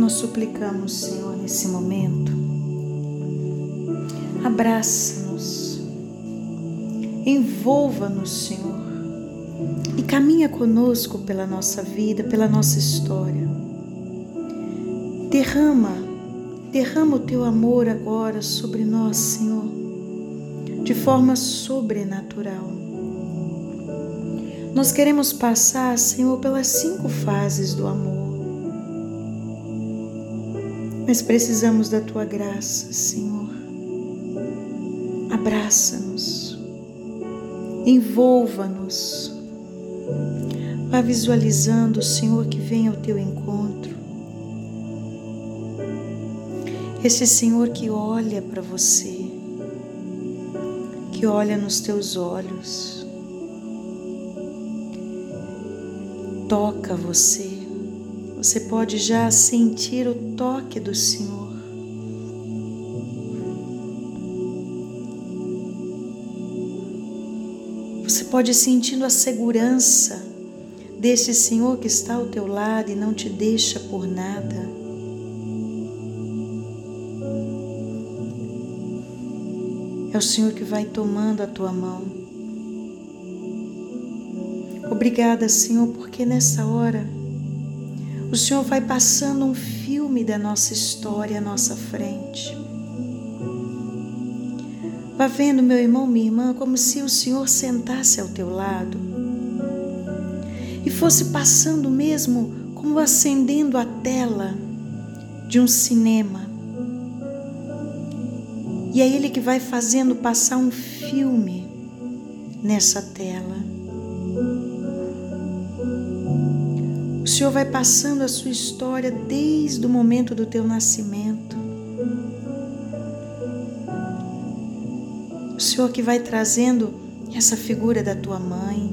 Nós suplicamos, Senhor, nesse momento. Abraça-nos, envolva-nos, Senhor, e caminha conosco pela nossa vida, pela nossa história. Derrama, derrama o teu amor agora sobre nós, Senhor, de forma sobrenatural. Nós queremos passar, Senhor, pelas cinco fases do amor. Mas precisamos da tua graça, Senhor. Abraça-nos, envolva-nos. Vá visualizando o Senhor que vem ao teu encontro. Esse Senhor que olha para você, que olha nos teus olhos toca você. Você pode já sentir o toque do Senhor. Você pode sentindo a segurança desse Senhor que está ao teu lado e não te deixa por nada. É o Senhor que vai tomando a tua mão Obrigada, Senhor, porque nessa hora o Senhor vai passando um filme da nossa história à nossa frente. Vá vendo, meu irmão, minha irmã, como se o Senhor sentasse ao teu lado e fosse passando mesmo como acendendo a tela de um cinema. E é Ele que vai fazendo passar um filme nessa tela. Senhor vai passando a sua história desde o momento do teu nascimento. O Senhor que vai trazendo essa figura da tua mãe,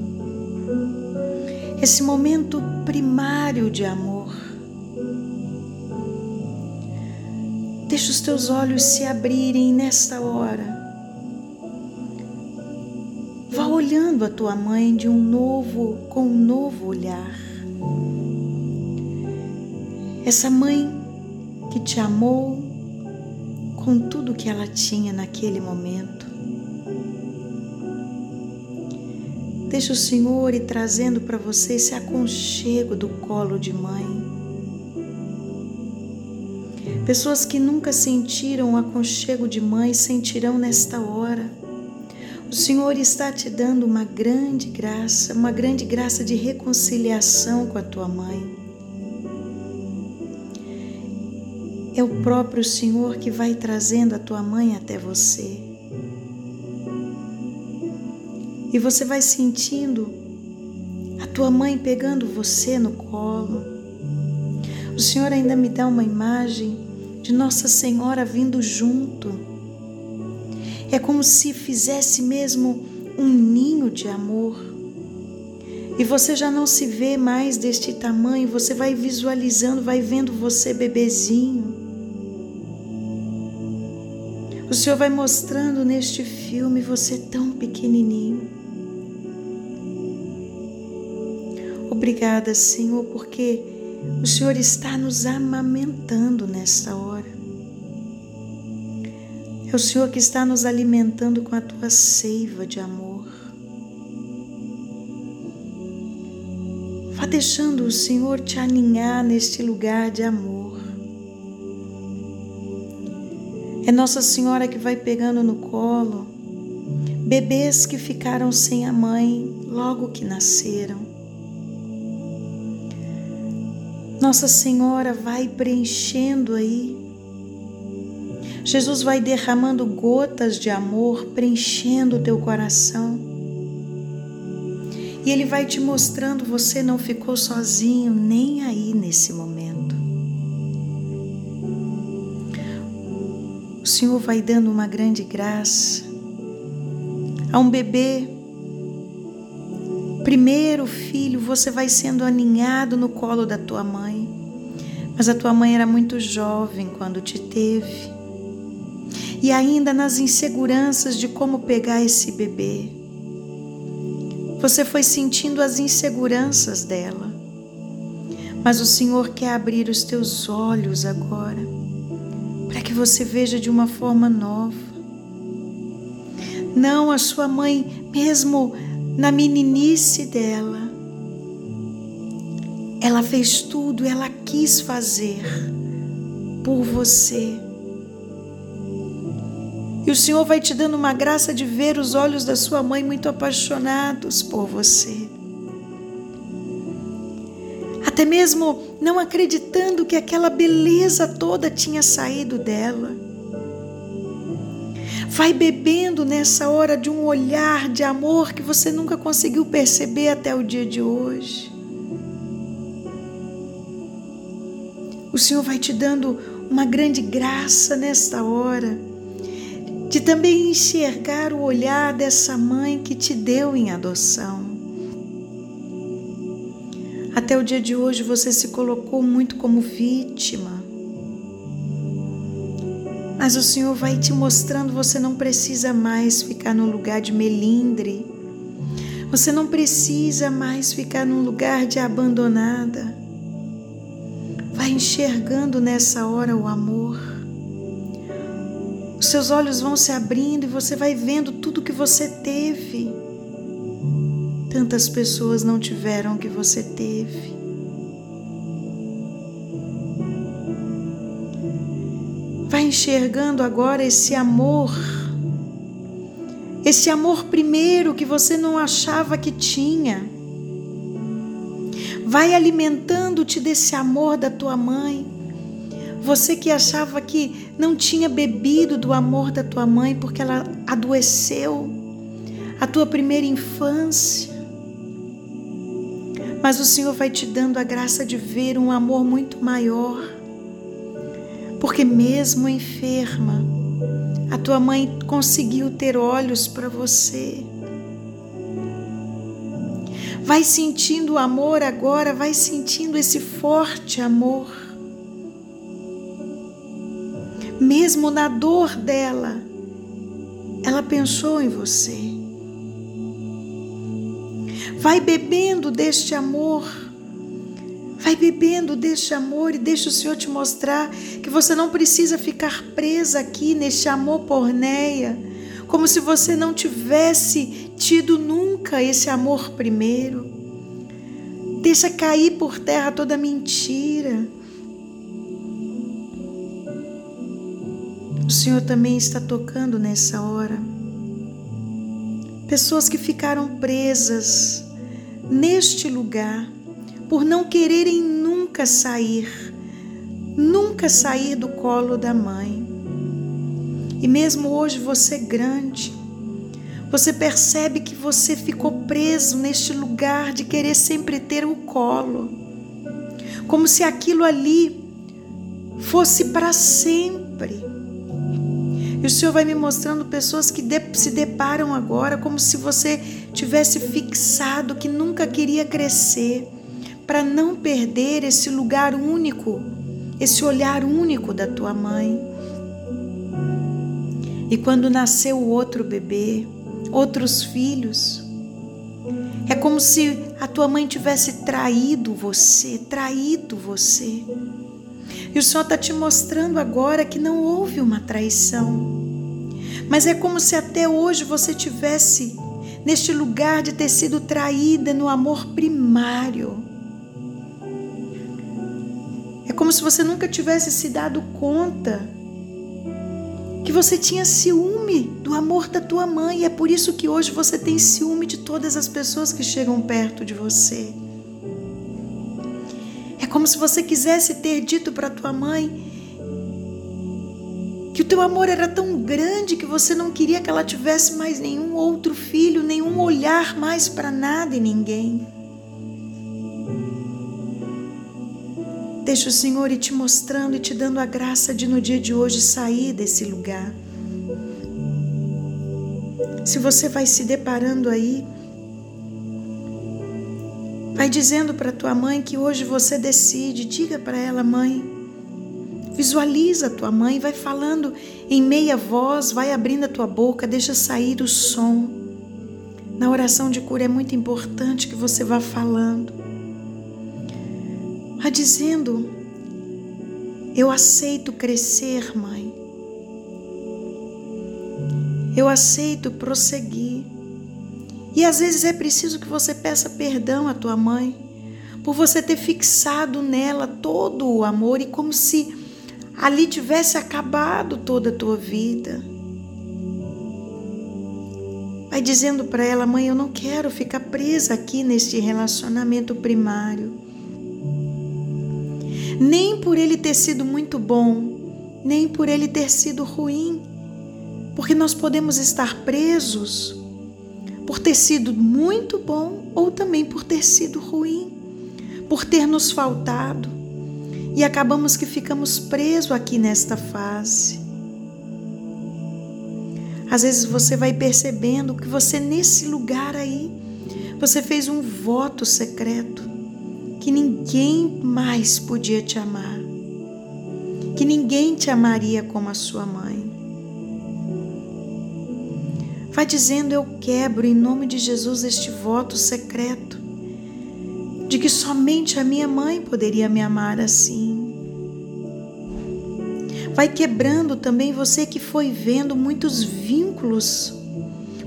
esse momento primário de amor. Deixa os teus olhos se abrirem nesta hora. Vá olhando a tua mãe de um novo, com um novo olhar. Essa mãe que te amou com tudo que ela tinha naquele momento. Deixa o Senhor ir trazendo para você esse aconchego do colo de mãe. Pessoas que nunca sentiram o aconchego de mãe sentirão nesta hora. O Senhor está te dando uma grande graça, uma grande graça de reconciliação com a tua mãe. É o próprio Senhor que vai trazendo a tua mãe até você. E você vai sentindo a tua mãe pegando você no colo. O Senhor ainda me dá uma imagem de Nossa Senhora vindo junto. É como se fizesse mesmo um ninho de amor. E você já não se vê mais deste tamanho, você vai visualizando, vai vendo você bebezinho. O Senhor vai mostrando neste filme você tão pequenininho. Obrigada, Senhor, porque o Senhor está nos amamentando nesta hora. É o Senhor que está nos alimentando com a tua seiva de amor. Vá deixando o Senhor te aninhar neste lugar de amor. É Nossa Senhora que vai pegando no colo bebês que ficaram sem a mãe logo que nasceram. Nossa Senhora vai preenchendo aí. Jesus vai derramando gotas de amor, preenchendo o teu coração. E Ele vai te mostrando você não ficou sozinho nem aí nesse momento. Senhor vai dando uma grande graça a um bebê. Primeiro filho, você vai sendo aninhado no colo da tua mãe, mas a tua mãe era muito jovem quando te teve. E ainda nas inseguranças de como pegar esse bebê, você foi sentindo as inseguranças dela. Mas o Senhor quer abrir os teus olhos agora, para que você veja de uma forma nova. Não a sua mãe, mesmo na meninice dela, ela fez tudo, ela quis fazer por você. E o Senhor vai te dando uma graça de ver os olhos da sua mãe muito apaixonados por você. Até mesmo não acreditando que aquela beleza toda tinha saído dela. Vai bebendo nessa hora de um olhar de amor que você nunca conseguiu perceber até o dia de hoje. O Senhor vai te dando uma grande graça nesta hora de também enxergar o olhar dessa mãe que te deu em adoção. Até o dia de hoje você se colocou muito como vítima. Mas o Senhor vai te mostrando, você não precisa mais ficar no lugar de melindre. Você não precisa mais ficar num lugar de abandonada. Vai enxergando nessa hora o amor os seus olhos vão se abrindo e você vai vendo tudo que você teve. Tantas pessoas não tiveram o que você teve. Vai enxergando agora esse amor, esse amor primeiro que você não achava que tinha. Vai alimentando-te desse amor da tua mãe você que achava que não tinha bebido do amor da tua mãe porque ela adoeceu, a tua primeira infância. Mas o Senhor vai te dando a graça de ver um amor muito maior. Porque mesmo enferma, a tua mãe conseguiu ter olhos para você. Vai sentindo o amor agora, vai sentindo esse forte amor mesmo na dor dela, ela pensou em você. Vai bebendo deste amor. Vai bebendo deste amor e deixa o Senhor te mostrar que você não precisa ficar presa aqui neste amor porneia, como se você não tivesse tido nunca esse amor primeiro. Deixa cair por terra toda mentira. O Senhor também está tocando nessa hora. Pessoas que ficaram presas neste lugar por não quererem nunca sair, nunca sair do colo da mãe. E mesmo hoje você é grande, você percebe que você ficou preso neste lugar de querer sempre ter o colo, como se aquilo ali fosse para sempre. E o Senhor vai me mostrando pessoas que se deparam agora como se você tivesse fixado que nunca queria crescer, para não perder esse lugar único, esse olhar único da tua mãe. E quando nasceu outro bebê, outros filhos, é como se a tua mãe tivesse traído você, traído você. E o Senhor está te mostrando agora que não houve uma traição. Mas é como se até hoje você tivesse neste lugar de ter sido traída no amor primário. É como se você nunca tivesse se dado conta que você tinha ciúme do amor da tua mãe. E é por isso que hoje você tem ciúme de todas as pessoas que chegam perto de você. É como se você quisesse ter dito para tua mãe que o teu amor era tão grande que você não queria que ela tivesse mais nenhum outro filho, nenhum olhar mais para nada e ninguém. Deixa o Senhor ir te mostrando e te dando a graça de no dia de hoje sair desse lugar. Se você vai se deparando aí Vai dizendo para tua mãe que hoje você decide, diga para ela, mãe. Visualiza a tua mãe, vai falando em meia voz, vai abrindo a tua boca, deixa sair o som. Na oração de cura é muito importante que você vá falando. Vai dizendo: Eu aceito crescer, mãe. Eu aceito prosseguir. E às vezes é preciso que você peça perdão à tua mãe por você ter fixado nela todo o amor e como se ali tivesse acabado toda a tua vida. Vai dizendo para ela, mãe, eu não quero ficar presa aqui neste relacionamento primário. Nem por ele ter sido muito bom, nem por ele ter sido ruim, porque nós podemos estar presos por ter sido muito bom ou também por ter sido ruim, por ter nos faltado e acabamos que ficamos presos aqui nesta fase. Às vezes você vai percebendo que você nesse lugar aí, você fez um voto secreto que ninguém mais podia te amar, que ninguém te amaria como a sua mãe. Vai dizendo: Eu quebro em nome de Jesus este voto secreto, de que somente a minha mãe poderia me amar assim. Vai quebrando também você que foi vendo muitos vínculos,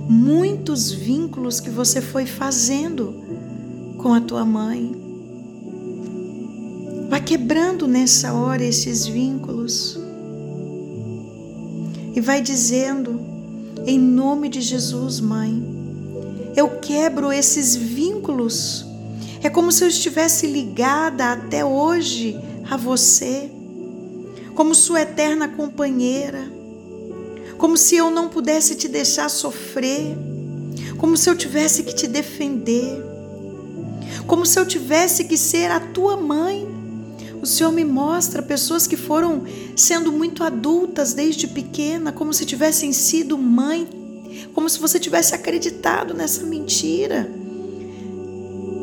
muitos vínculos que você foi fazendo com a tua mãe. Vai quebrando nessa hora esses vínculos e vai dizendo, em nome de Jesus, mãe, eu quebro esses vínculos. É como se eu estivesse ligada até hoje a você como sua eterna companheira, como se eu não pudesse te deixar sofrer, como se eu tivesse que te defender, como se eu tivesse que ser a tua mãe. O Senhor me mostra pessoas que foram sendo muito adultas desde pequena, como se tivessem sido mãe, como se você tivesse acreditado nessa mentira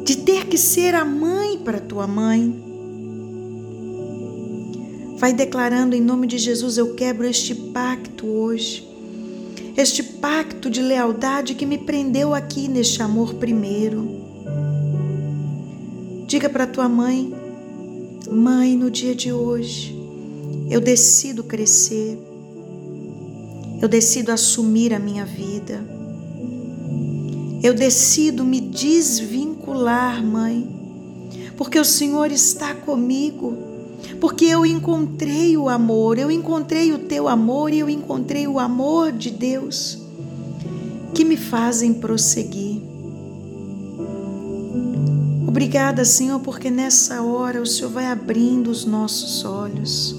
de ter que ser a mãe para tua mãe. Vai declarando em nome de Jesus: Eu quebro este pacto hoje. Este pacto de lealdade que me prendeu aqui neste amor primeiro. Diga para tua mãe: Mãe, no dia de hoje, eu decido crescer. Eu decido assumir a minha vida. Eu decido me desvincular, mãe, porque o Senhor está comigo porque eu encontrei o amor, eu encontrei o teu amor e eu encontrei o amor de Deus que me fazem prosseguir. Obrigada, Senhor, porque nessa hora o Senhor vai abrindo os nossos olhos.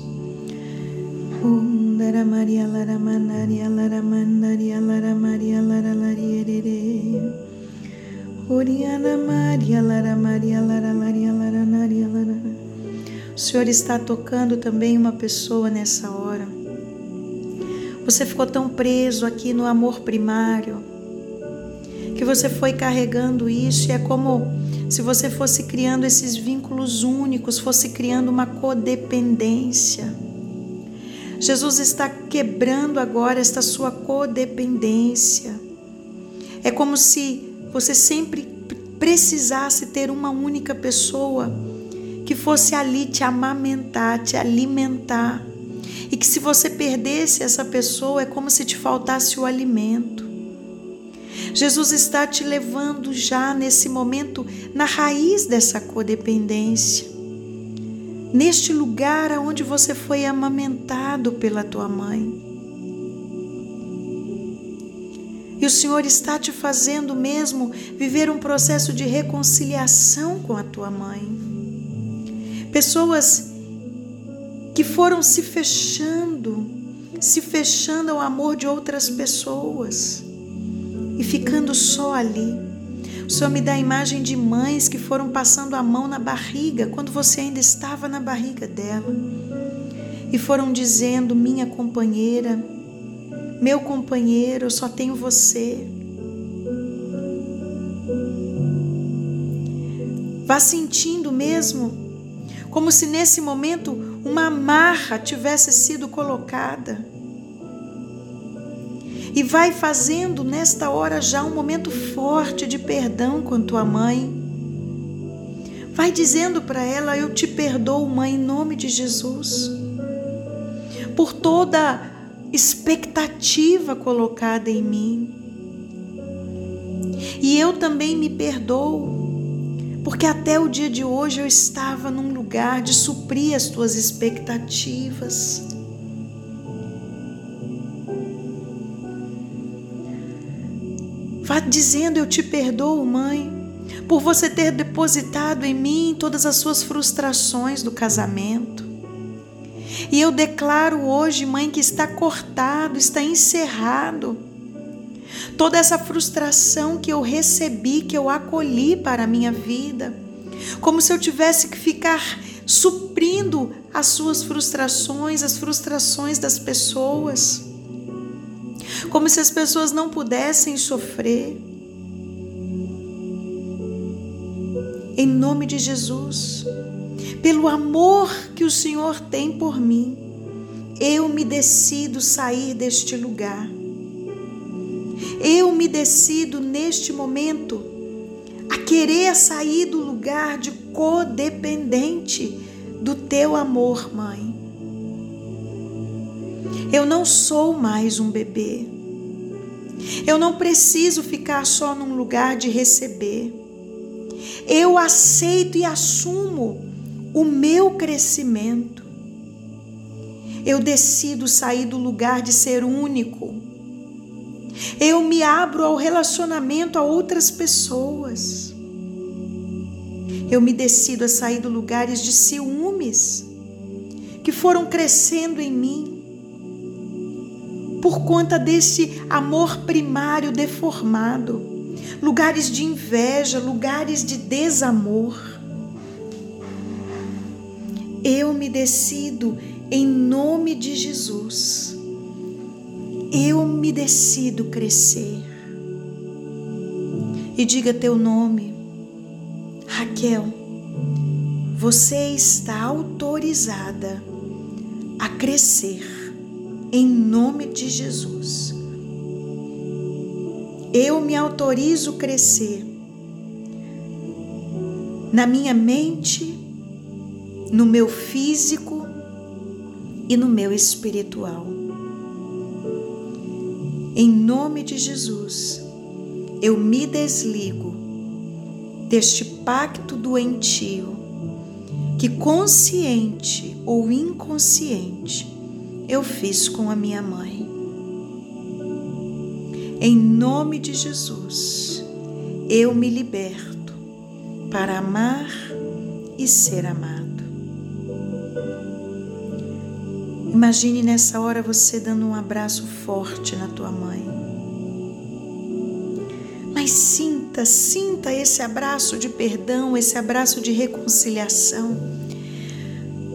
Maria Lara Manaria Lara Mandaria Lara Maria Lara Oriana Maria Lara Maria Lara Laria Lara Naria Lara o Senhor está tocando também uma pessoa nessa hora. Você ficou tão preso aqui no amor primário que você foi carregando isso e é como se você fosse criando esses vínculos únicos, fosse criando uma codependência. Jesus está quebrando agora esta sua codependência. É como se você sempre precisasse ter uma única pessoa que fosse ali te amamentar, te alimentar. E que se você perdesse essa pessoa, é como se te faltasse o alimento. Jesus está te levando já nesse momento na raiz dessa codependência. Neste lugar onde você foi amamentado pela tua mãe. E o Senhor está te fazendo mesmo viver um processo de reconciliação com a tua mãe. Pessoas que foram se fechando, se fechando ao amor de outras pessoas e ficando só ali. O Senhor me dá a imagem de mães que foram passando a mão na barriga quando você ainda estava na barriga dela e foram dizendo: Minha companheira, meu companheiro, eu só tenho você. Vá sentindo mesmo como se nesse momento uma amarra tivesse sido colocada. E vai fazendo nesta hora já um momento forte de perdão com tua mãe. Vai dizendo para ela: Eu te perdoo, mãe, em nome de Jesus, por toda expectativa colocada em mim. E eu também me perdoo, porque até o dia de hoje eu estava num lugar de suprir as tuas expectativas. Vá dizendo: Eu te perdoo, mãe, por você ter depositado em mim todas as suas frustrações do casamento. E eu declaro hoje, mãe, que está cortado, está encerrado. Toda essa frustração que eu recebi, que eu acolhi para a minha vida, como se eu tivesse que ficar suprindo as suas frustrações, as frustrações das pessoas, como se as pessoas não pudessem sofrer. Em nome de Jesus, pelo amor que o Senhor tem por mim, eu me decido sair deste lugar eu me decido neste momento a querer sair do lugar de codependente do teu amor, mãe. Eu não sou mais um bebê. Eu não preciso ficar só num lugar de receber. Eu aceito e assumo o meu crescimento. Eu decido sair do lugar de ser único eu me abro ao relacionamento a outras pessoas. Eu me decido a sair do lugares de ciúmes que foram crescendo em mim por conta desse amor primário deformado, lugares de inveja, lugares de desamor. Eu me decido em nome de Jesus eu me decido crescer. E diga teu nome, Raquel. Você está autorizada a crescer em nome de Jesus. Eu me autorizo crescer na minha mente, no meu físico e no meu espiritual. Em nome de Jesus, eu me desligo deste pacto doentio que, consciente ou inconsciente, eu fiz com a minha mãe. Em nome de Jesus, eu me liberto para amar e ser amado. Imagine nessa hora você dando um abraço forte na tua mãe. Mas sinta, sinta esse abraço de perdão, esse abraço de reconciliação.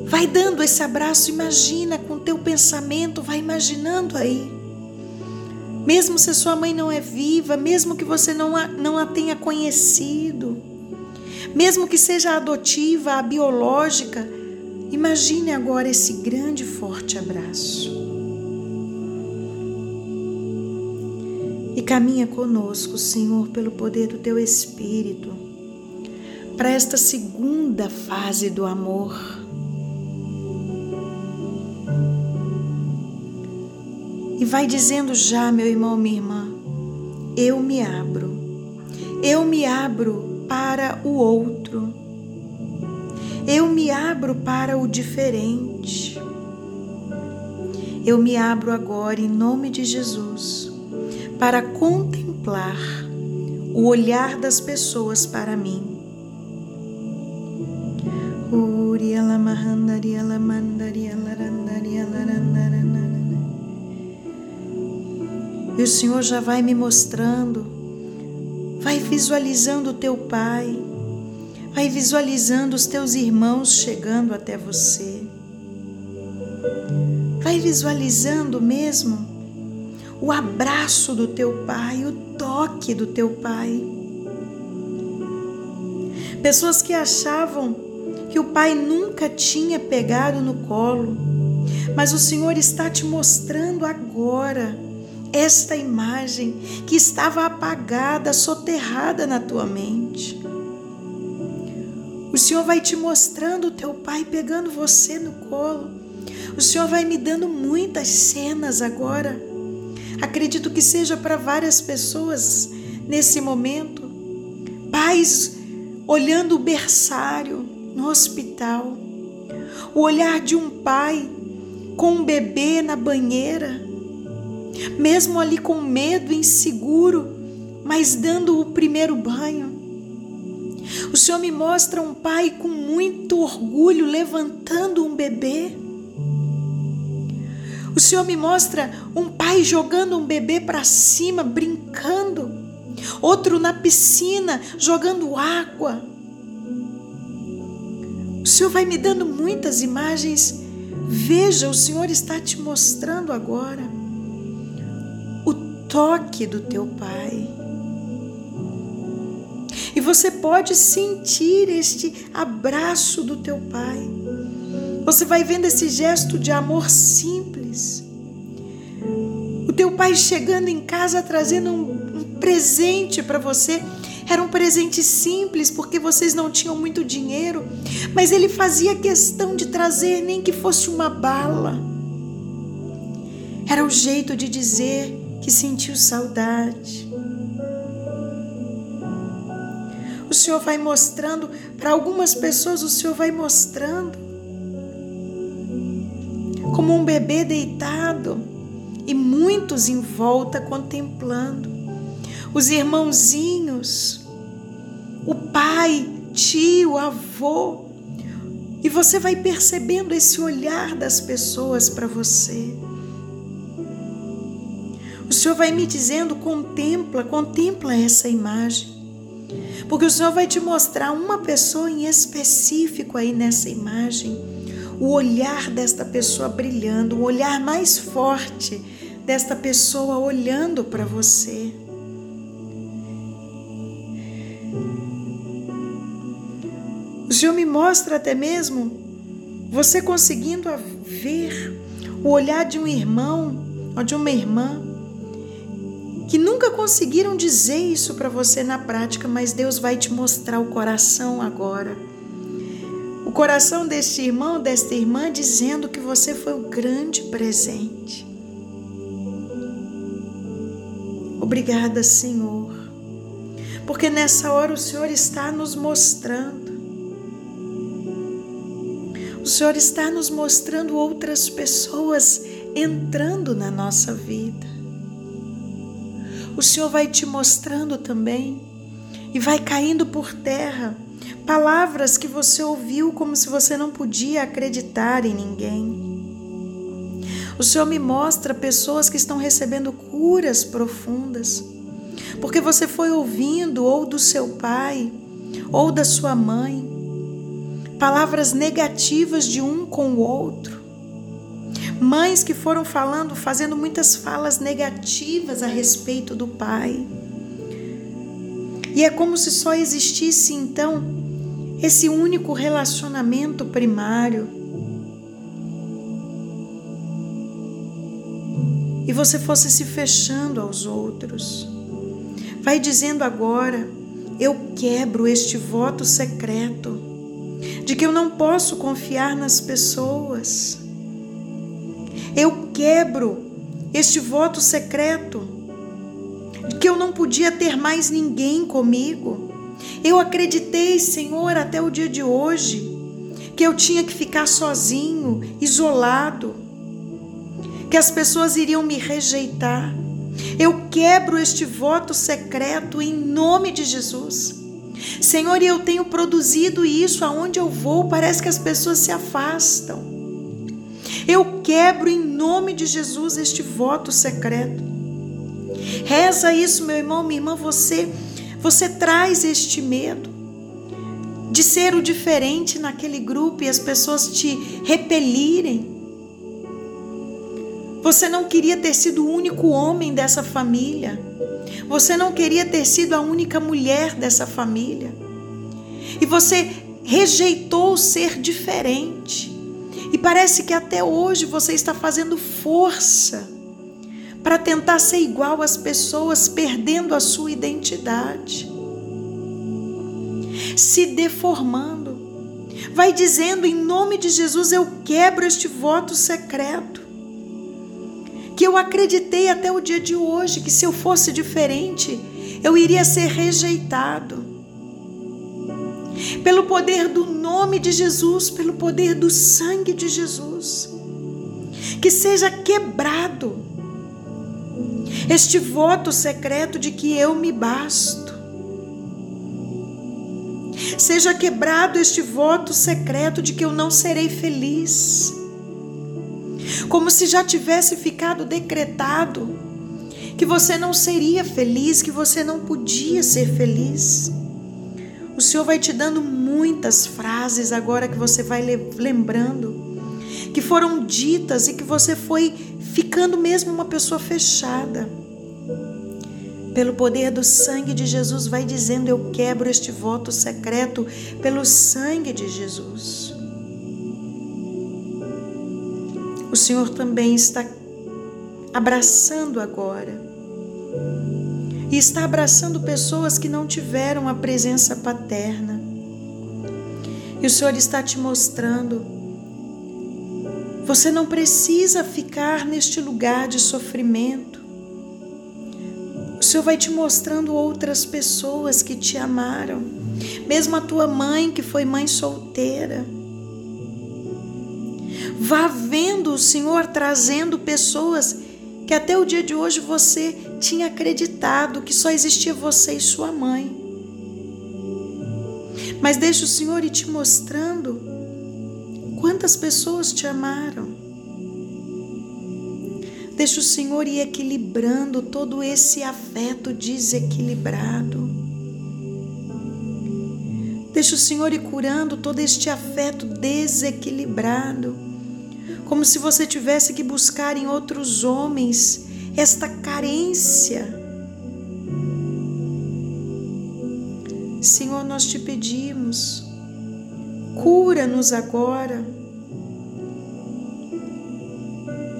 Vai dando esse abraço, imagina com teu pensamento, vai imaginando aí. Mesmo se sua mãe não é viva, mesmo que você não a, não a tenha conhecido, mesmo que seja adotiva, a biológica, Imagine agora esse grande forte abraço. E caminha conosco, Senhor, pelo poder do teu Espírito, para esta segunda fase do amor. E vai dizendo já, meu irmão, minha irmã, eu me abro, eu me abro para o outro eu me abro para o diferente. Eu me abro agora em nome de Jesus para contemplar o olhar das pessoas para mim. E o Senhor já vai me mostrando, vai visualizando o teu Pai Vai visualizando os teus irmãos chegando até você. Vai visualizando mesmo o abraço do teu pai, o toque do teu pai. Pessoas que achavam que o pai nunca tinha pegado no colo, mas o Senhor está te mostrando agora esta imagem que estava apagada, soterrada na tua mente O Senhor vai te mostrando o teu pai pegando você no colo. O Senhor vai me dando muitas cenas agora. Acredito que seja para várias pessoas nesse momento. Pais olhando o berçário no hospital. O olhar de um pai com um bebê na banheira, mesmo ali com medo, inseguro, mas dando o primeiro banho. O Senhor me mostra um pai com muito orgulho levantando um bebê. O Senhor me mostra um pai jogando um bebê para cima, brincando. Outro na piscina, jogando água. O Senhor vai me dando muitas imagens. Veja, o Senhor está te mostrando agora o toque do teu pai. Você pode sentir este abraço do teu pai. Você vai vendo esse gesto de amor simples. O teu pai chegando em casa trazendo um, um presente para você. Era um presente simples porque vocês não tinham muito dinheiro, mas ele fazia questão de trazer nem que fosse uma bala. Era o jeito de dizer que sentiu saudade. O Senhor vai mostrando, para algumas pessoas o Senhor vai mostrando. Como um bebê deitado e muitos em volta contemplando. Os irmãozinhos, o pai, tio, avô. E você vai percebendo esse olhar das pessoas para você. O Senhor vai me dizendo: contempla, contempla essa imagem. Porque o Senhor vai te mostrar uma pessoa em específico aí nessa imagem, o olhar desta pessoa brilhando, o olhar mais forte desta pessoa olhando para você. O Senhor me mostra até mesmo você conseguindo ver o olhar de um irmão ou de uma irmã que nunca conseguiram dizer isso para você na prática, mas Deus vai te mostrar o coração agora. O coração deste irmão, desta irmã, dizendo que você foi o grande presente. Obrigada, Senhor, porque nessa hora o Senhor está nos mostrando. O Senhor está nos mostrando outras pessoas entrando na nossa vida o Senhor vai te mostrando também e vai caindo por terra palavras que você ouviu como se você não podia acreditar em ninguém. O Senhor me mostra pessoas que estão recebendo curas profundas, porque você foi ouvindo ou do seu pai ou da sua mãe palavras negativas de um com o outro mães que foram falando, fazendo muitas falas negativas a respeito do pai. E é como se só existisse então esse único relacionamento primário. E você fosse se fechando aos outros. Vai dizendo agora: eu quebro este voto secreto de que eu não posso confiar nas pessoas. Eu quebro este voto secreto de que eu não podia ter mais ninguém comigo. Eu acreditei, Senhor, até o dia de hoje, que eu tinha que ficar sozinho, isolado, que as pessoas iriam me rejeitar. Eu quebro este voto secreto em nome de Jesus. Senhor, e eu tenho produzido isso aonde eu vou, parece que as pessoas se afastam. Eu quebro em nome de Jesus este voto secreto. Reza isso, meu irmão, minha irmã, você você traz este medo de ser o diferente naquele grupo e as pessoas te repelirem. Você não queria ter sido o único homem dessa família. Você não queria ter sido a única mulher dessa família. E você rejeitou ser diferente. E parece que até hoje você está fazendo força para tentar ser igual às pessoas, perdendo a sua identidade, se deformando. Vai dizendo em nome de Jesus: Eu quebro este voto secreto. Que eu acreditei até o dia de hoje que se eu fosse diferente, eu iria ser rejeitado. Pelo poder do nome de Jesus, pelo poder do sangue de Jesus, que seja quebrado este voto secreto de que eu me basto. Seja quebrado este voto secreto de que eu não serei feliz. Como se já tivesse ficado decretado que você não seria feliz, que você não podia ser feliz. O Senhor vai te dando muitas frases agora que você vai lembrando, que foram ditas e que você foi ficando mesmo uma pessoa fechada. Pelo poder do sangue de Jesus, vai dizendo: Eu quebro este voto secreto pelo sangue de Jesus. O Senhor também está abraçando agora. E está abraçando pessoas que não tiveram a presença paterna. E o Senhor está te mostrando você não precisa ficar neste lugar de sofrimento. O Senhor vai te mostrando outras pessoas que te amaram, mesmo a tua mãe que foi mãe solteira. Vá vendo o Senhor trazendo pessoas que até o dia de hoje você tinha acreditado que só existia você e sua mãe. Mas deixa o Senhor ir te mostrando Quantas pessoas te amaram? Deixa o Senhor ir equilibrando todo esse afeto desequilibrado. Deixa o Senhor ir curando todo este afeto desequilibrado. Como se você tivesse que buscar em outros homens esta carência. Senhor, nós te pedimos Cura-nos agora.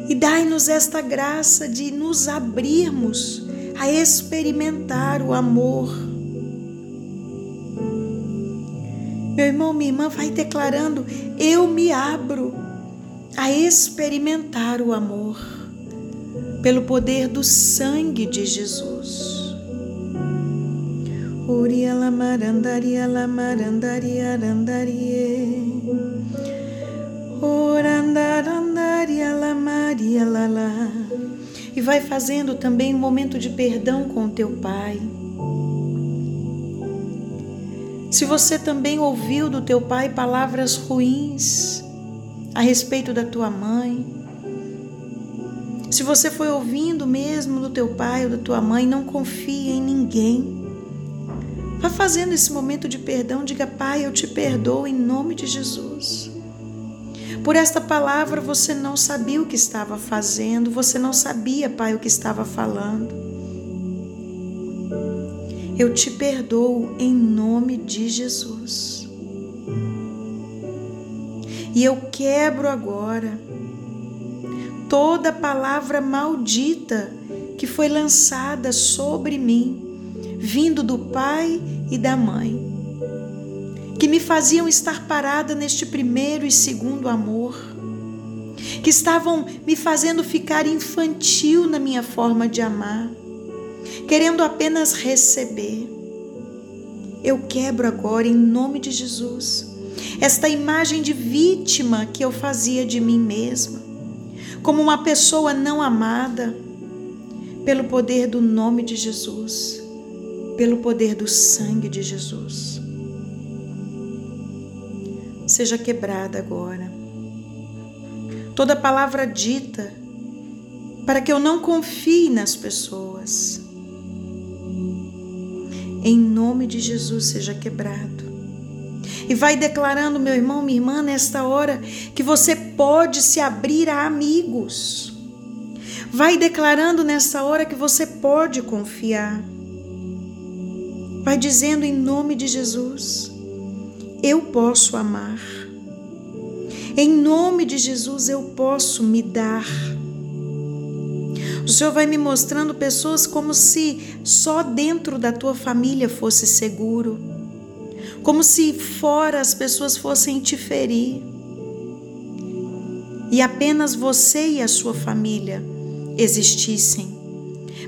E dai-nos esta graça de nos abrirmos a experimentar o amor. Meu irmão, minha irmã, vai declarando: Eu me abro a experimentar o amor pelo poder do sangue de Jesus. Uria la marandaria la marandaria arandarie. Orandarandaria la maria la la. E vai fazendo também um momento de perdão com o teu pai. Se você também ouviu do teu pai palavras ruins a respeito da tua mãe, se você foi ouvindo mesmo do teu pai ou da tua mãe, não confie em ninguém. Vá fazendo esse momento de perdão, diga: Pai, eu te perdoo em nome de Jesus. Por esta palavra você não sabia o que estava fazendo, você não sabia, Pai, o que estava falando. Eu te perdoo em nome de Jesus. E eu quebro agora toda palavra maldita que foi lançada sobre mim vindo do pai e da mãe, que me faziam estar parada neste primeiro e segundo amor, que estavam me fazendo ficar infantil na minha forma de amar, querendo apenas receber. Eu quebro agora, em nome de Jesus, esta imagem de vítima que eu fazia de mim mesma, como uma pessoa não amada, pelo poder do nome de Jesus pelo poder do sangue de Jesus. Seja quebrada agora. Toda palavra dita para que eu não confie nas pessoas. Em nome de Jesus, seja quebrado. E vai declarando, meu irmão, minha irmã, nesta hora, que você pode se abrir a amigos. Vai declarando nessa hora que você pode confiar. Vai dizendo em nome de Jesus: Eu posso amar. Em nome de Jesus eu posso me dar. O Senhor vai me mostrando pessoas como se só dentro da tua família fosse seguro, como se fora as pessoas fossem te ferir. E apenas você e a sua família existissem.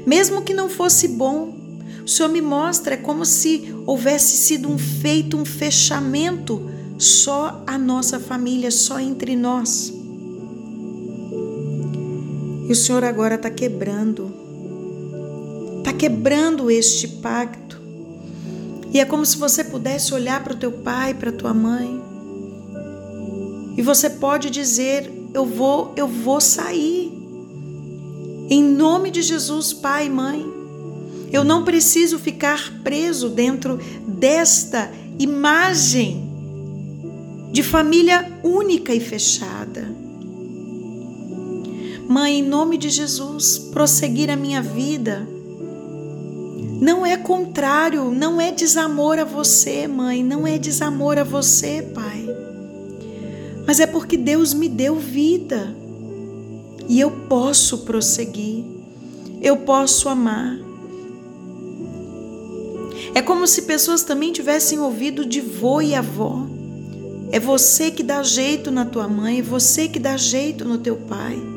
Mesmo que não fosse bom, o Senhor me mostra é como se houvesse sido um feito um fechamento só a nossa família, só entre nós. E o Senhor agora está quebrando, está quebrando este pacto. E é como se você pudesse olhar para o teu pai, para tua mãe, e você pode dizer: Eu vou, eu vou sair. Em nome de Jesus, pai e mãe. Eu não preciso ficar preso dentro desta imagem de família única e fechada. Mãe, em nome de Jesus, prosseguir a minha vida não é contrário, não é desamor a você, mãe, não é desamor a você, pai. Mas é porque Deus me deu vida e eu posso prosseguir, eu posso amar. É como se pessoas também tivessem ouvido de vô e avó. É você que dá jeito na tua mãe, é você que dá jeito no teu pai.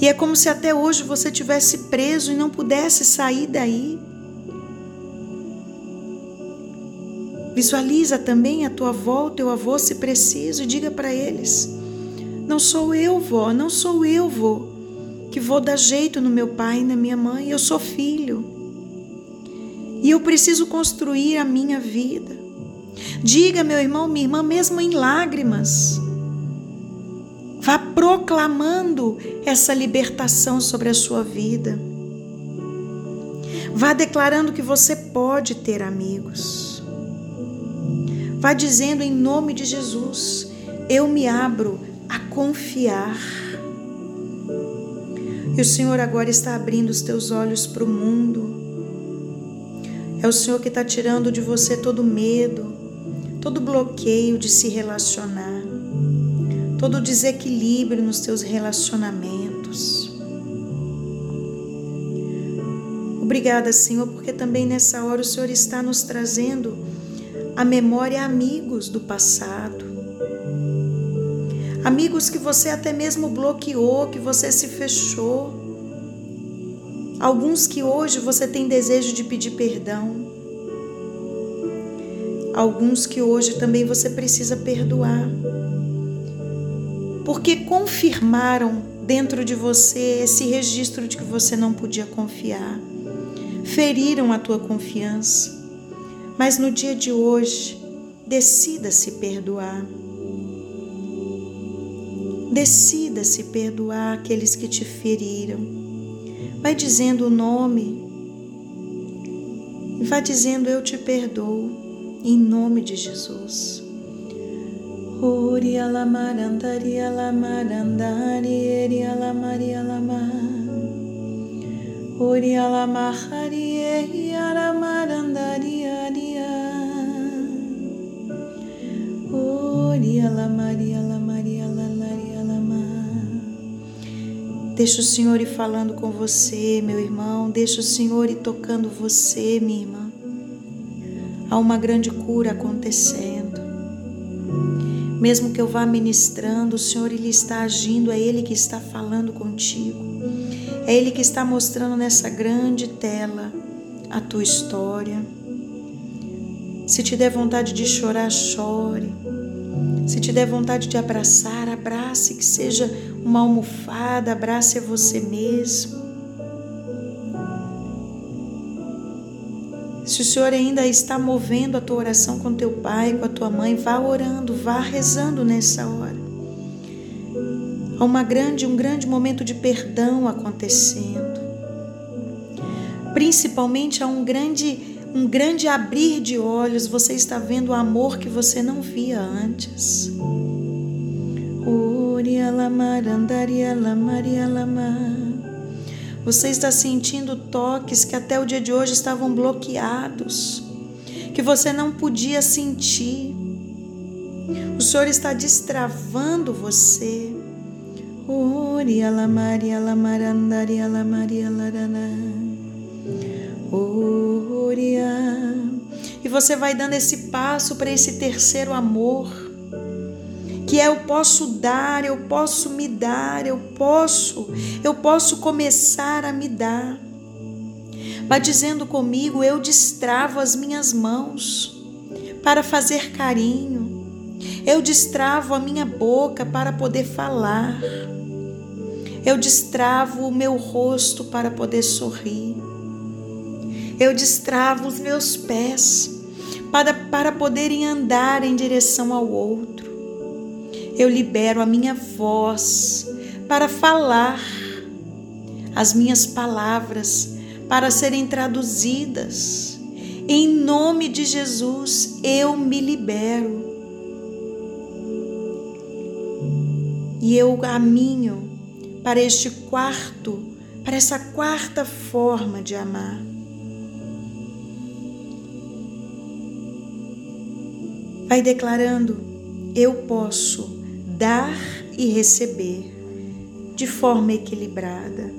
E é como se até hoje você tivesse preso e não pudesse sair daí. Visualiza também a tua avó, o teu avô, se preciso, e diga para eles: Não sou eu, vó, não sou eu, vô, que vou dar jeito no meu pai e na minha mãe, eu sou filho. E eu preciso construir a minha vida. Diga, meu irmão, minha irmã, mesmo em lágrimas, vá proclamando essa libertação sobre a sua vida. Vá declarando que você pode ter amigos. Vá dizendo em nome de Jesus: eu me abro a confiar. E o Senhor agora está abrindo os teus olhos para o mundo. É o Senhor que está tirando de você todo medo, todo bloqueio de se relacionar, todo desequilíbrio nos teus relacionamentos. Obrigada, Senhor, porque também nessa hora o Senhor está nos trazendo a memória amigos do passado. Amigos que você até mesmo bloqueou, que você se fechou. Alguns que hoje você tem desejo de pedir perdão alguns que hoje também você precisa perdoar. Porque confirmaram dentro de você esse registro de que você não podia confiar. Feriram a tua confiança. Mas no dia de hoje, decida se perdoar. Decida se perdoar aqueles que te feriram. Vai dizendo o nome. E vai dizendo: Eu te perdoo em nome de Jesus. Ori alamarandari alamarandari eri alamari alamar. Ori alamahari eri alamarandari aria. Ori alamari alamari alalari alamar. Deixa o Senhor ir falando com você, meu irmão. Deixa o Senhor ir tocando você, minha irmã há uma grande cura acontecendo. Mesmo que eu vá ministrando, o Senhor ele está agindo, é Ele que está falando contigo. É Ele que está mostrando nessa grande tela a tua história. Se te der vontade de chorar, chore. Se te der vontade de abraçar, abrace, que seja uma almofada, abrace a você mesmo. Se o Senhor ainda está movendo a tua oração com teu pai, com a tua mãe, vá orando, vá rezando nessa hora. Há uma grande, um grande momento de perdão acontecendo. Principalmente há um grande, um grande abrir de olhos. Você está vendo o amor que você não via antes. Ori alamarandaria lamaria lamar. Você está sentindo toques que até o dia de hoje estavam bloqueados, que você não podia sentir. O Senhor está destravando você. Oria la Maria la marandaria la Maria larana. Oria. E você vai dando esse passo para esse terceiro amor, que é eu posso dar, eu posso me dar, eu posso, eu posso começar a me dar. Vai dizendo comigo, eu destravo as minhas mãos para fazer carinho. Eu destravo a minha boca para poder falar. Eu destravo o meu rosto para poder sorrir. Eu destravo os meus pés para, para poderem andar em direção ao outro. Eu libero a minha voz para falar as minhas palavras para serem traduzidas. Em nome de Jesus, eu me libero. E eu caminho para este quarto, para essa quarta forma de amar. Vai declarando: eu posso dar e receber de forma equilibrada.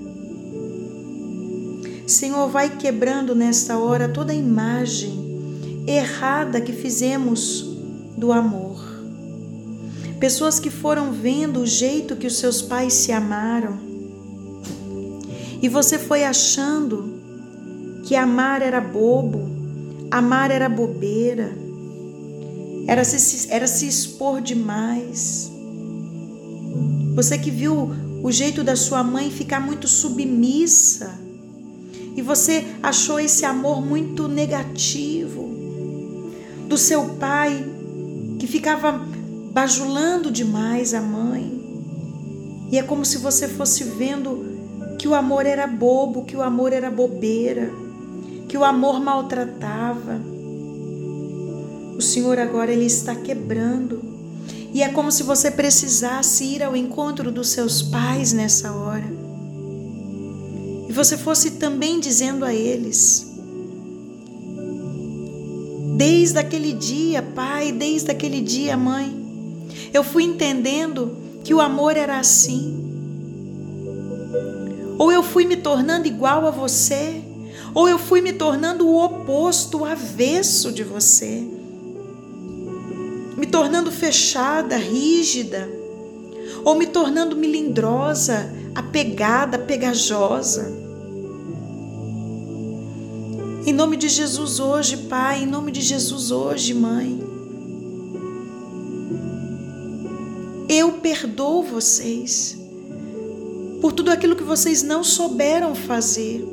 Senhor, vai quebrando nesta hora toda a imagem errada que fizemos do amor. Pessoas que foram vendo o jeito que os seus pais se amaram e você foi achando que amar era bobo, amar era bobeira, era se, era se expor demais. Você que viu o jeito da sua mãe ficar muito submissa e você achou esse amor muito negativo do seu pai que ficava bajulando demais a mãe. E é como se você fosse vendo que o amor era bobo, que o amor era bobeira, que o amor maltratava. O Senhor agora ele está quebrando. E é como se você precisasse ir ao encontro dos seus pais nessa hora e você fosse também dizendo a eles: Desde aquele dia, pai, desde aquele dia, mãe, eu fui entendendo que o amor era assim. Ou eu fui me tornando igual a você, ou eu fui me tornando o oposto, o avesso de você. Me tornando fechada, rígida, ou me tornando melindrosa, apegada, pegajosa. Em nome de Jesus hoje, Pai, em nome de Jesus hoje, Mãe. Eu perdoo vocês por tudo aquilo que vocês não souberam fazer.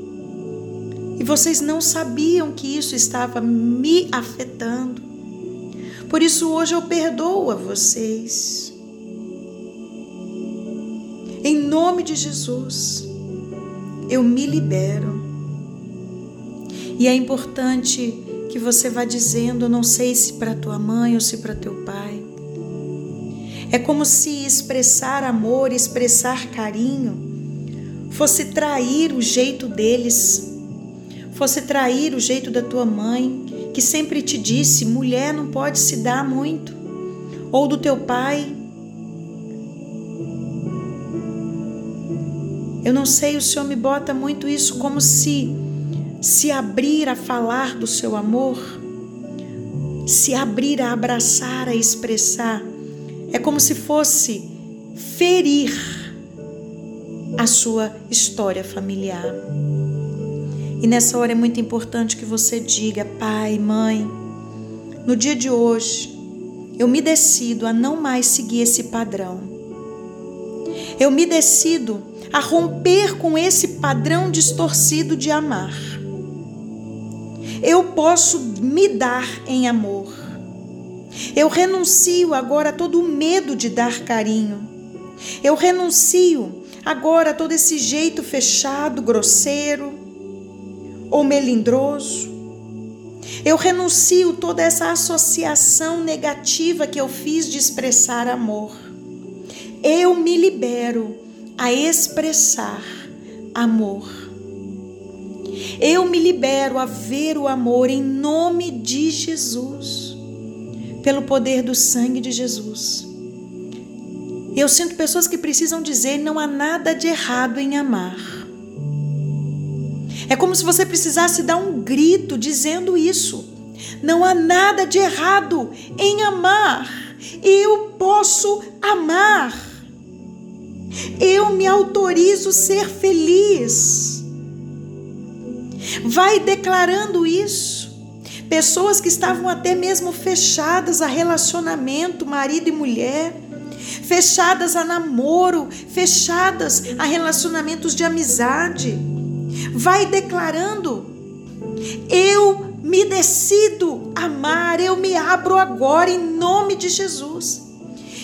E vocês não sabiam que isso estava me afetando. Por isso hoje eu perdoo a vocês em nome de Jesus, eu me libero. E é importante que você vá dizendo, não sei se para tua mãe ou se para teu pai. É como se expressar amor, expressar carinho, fosse trair o jeito deles, fosse trair o jeito da tua mãe, que sempre te disse: mulher não pode se dar muito, ou do teu pai, Eu não sei, o Senhor me bota muito isso como se se abrir a falar do seu amor, se abrir a abraçar, a expressar. É como se fosse ferir a sua história familiar. E nessa hora é muito importante que você diga, pai, mãe, no dia de hoje, eu me decido a não mais seguir esse padrão. Eu me decido a romper com esse padrão distorcido de amar. Eu posso me dar em amor. Eu renuncio agora a todo o medo de dar carinho. Eu renuncio agora a todo esse jeito fechado, grosseiro ou melindroso. Eu renuncio toda essa associação negativa que eu fiz de expressar amor. Eu me libero a expressar amor. Eu me libero a ver o amor em nome de Jesus, pelo poder do sangue de Jesus. Eu sinto pessoas que precisam dizer: não há nada de errado em amar. É como se você precisasse dar um grito dizendo isso. Não há nada de errado em amar. Eu posso amar. Eu me autorizo ser feliz. Vai declarando isso. Pessoas que estavam até mesmo fechadas a relacionamento, marido e mulher, fechadas a namoro, fechadas a relacionamentos de amizade. Vai declarando: eu me decido amar, eu me abro agora em nome de Jesus.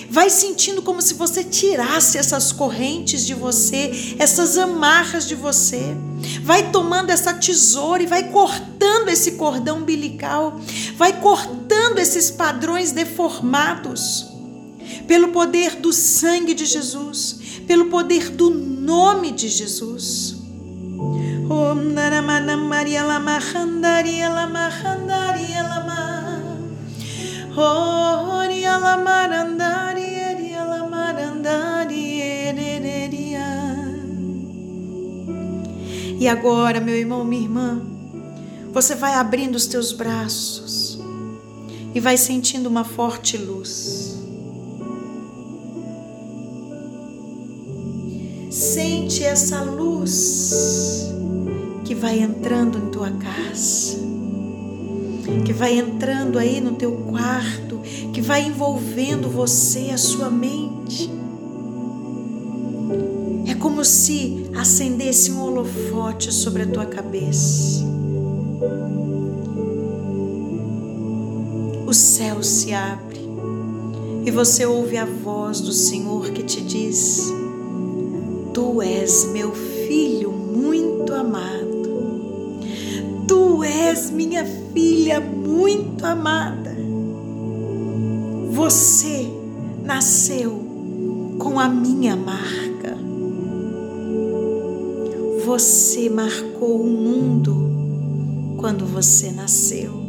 Vai sentindo como se você tirasse essas correntes de você, essas amarras de você. Vai tomando essa tesoura e vai cortando esse cordão umbilical, vai cortando esses padrões deformados. Pelo poder do sangue de Jesus, pelo poder do nome de Jesus. Om Naramana Maria Lama Handaria Lama Handaria Lama Oria Lama Randaria Lama Randaria E agora, meu irmão, minha irmã, você vai abrindo os teus braços e vai sentindo uma forte luz. Sente essa luz que vai entrando em tua casa, que vai entrando aí no teu quarto, que vai envolvendo você, a sua mente. É como se acendesse um holofote sobre a tua cabeça. O céu se abre e você ouve a voz do Senhor que te diz: Tu és meu filho muito amado és minha filha muito amada. Você nasceu com a minha marca. Você marcou o mundo quando você nasceu.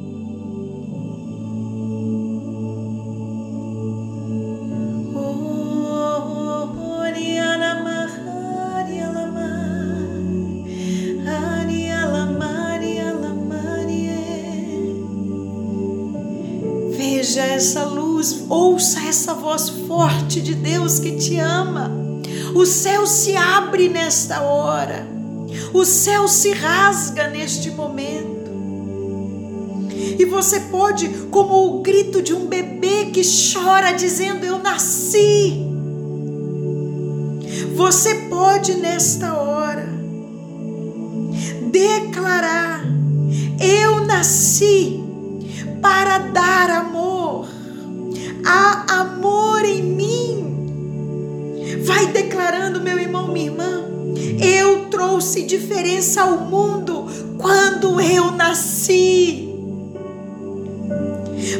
O céu se abre nesta hora, o céu se rasga neste momento. E você pode, como o grito de um bebê que chora dizendo: Eu nasci. Você pode nesta hora declarar: Eu nasci para dar amor há amor em mim. Vai declarando, meu irmão, minha irmã, eu trouxe diferença ao mundo quando eu nasci.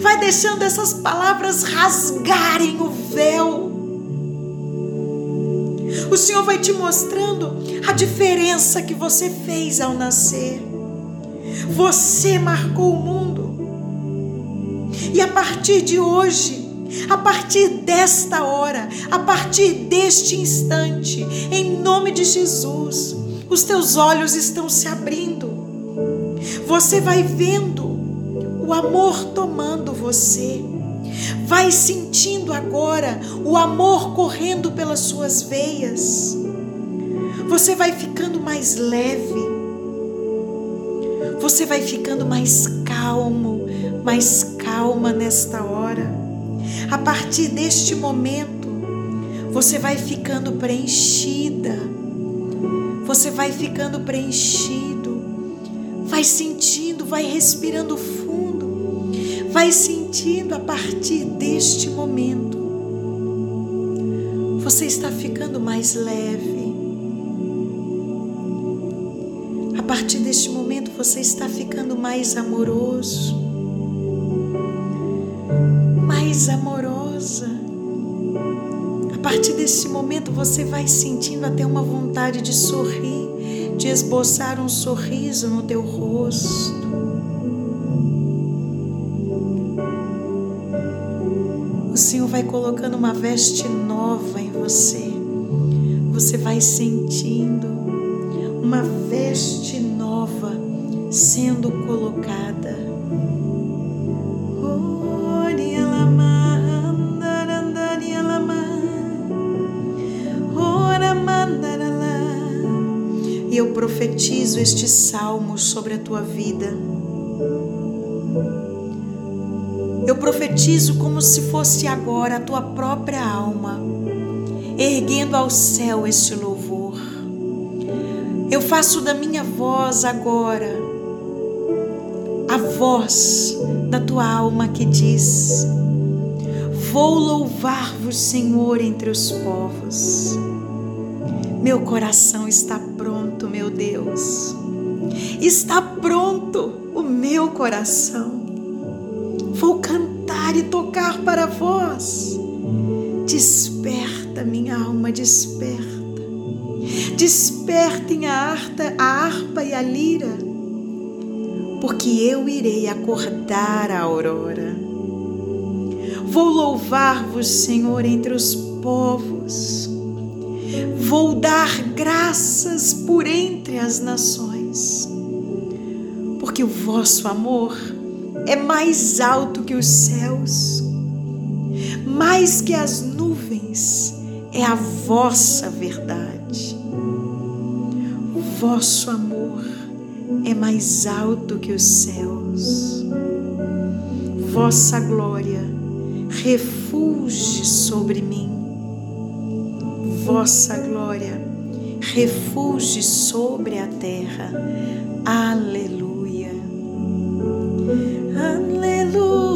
Vai deixando essas palavras rasgarem o véu. O Senhor vai te mostrando a diferença que você fez ao nascer. Você marcou o mundo. E a partir de hoje, a partir desta hora, a partir deste instante, em nome de Jesus, os teus olhos estão se abrindo. Você vai vendo o amor tomando você. Vai sentindo agora o amor correndo pelas suas veias. Você vai ficando mais leve. Você vai ficando mais calmo, mais calma nesta hora. A partir deste momento, você vai ficando preenchida, você vai ficando preenchido, vai sentindo, vai respirando fundo, vai sentindo a partir deste momento. Você está ficando mais leve. A partir deste momento você está ficando mais amoroso mais amorosa. A partir desse momento você vai sentindo até uma vontade de sorrir, de esboçar um sorriso no teu rosto. O Senhor vai colocando uma veste nova em você. Você vai sentindo uma veste nova sendo colocada profetizo este salmo sobre a tua vida. Eu profetizo como se fosse agora a tua própria alma, erguendo ao céu este louvor. Eu faço da minha voz agora a voz da tua alma que diz: Vou louvar-vos, Senhor, entre os povos. Meu coração está meu Deus. Está pronto o meu coração. Vou cantar e tocar para vós. Desperta, minha alma, desperta. Despertem a harpa, a harpa e a lira, porque eu irei acordar a aurora. Vou louvar-vos, Senhor, entre os povos Vou dar graças por entre as nações, porque o vosso amor é mais alto que os céus, mais que as nuvens, é a vossa verdade. O vosso amor é mais alto que os céus. Vossa glória refugie sobre mim vossa glória refugie sobre a terra. Aleluia. Aleluia,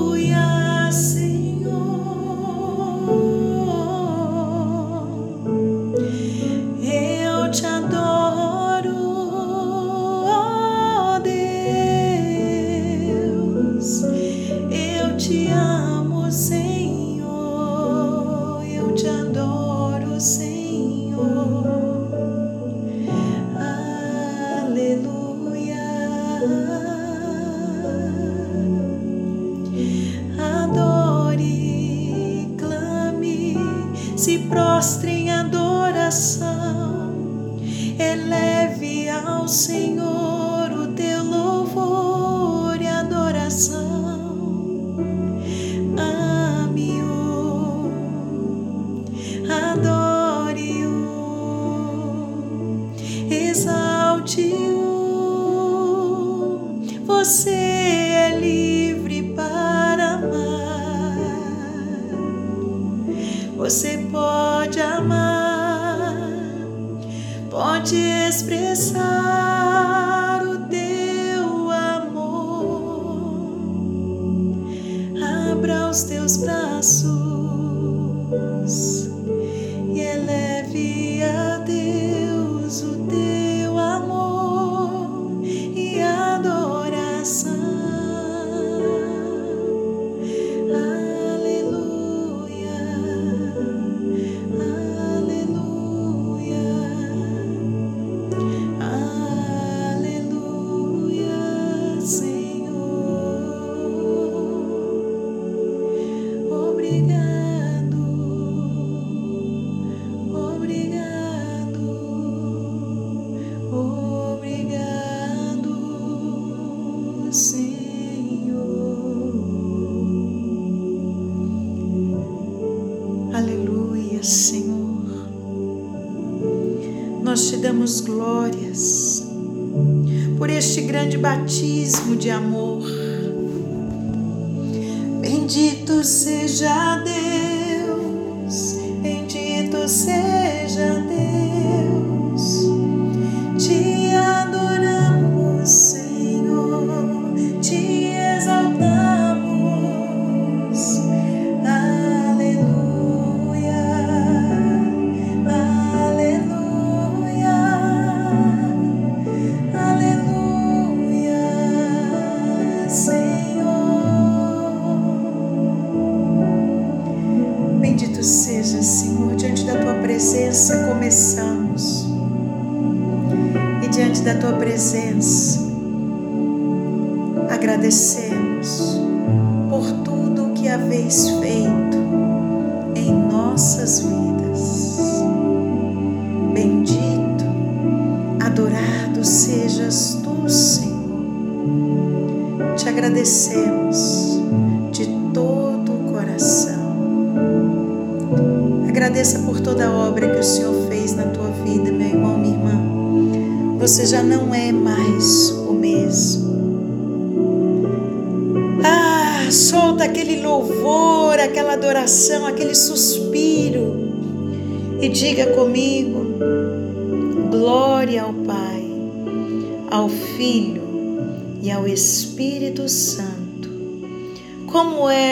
de amor.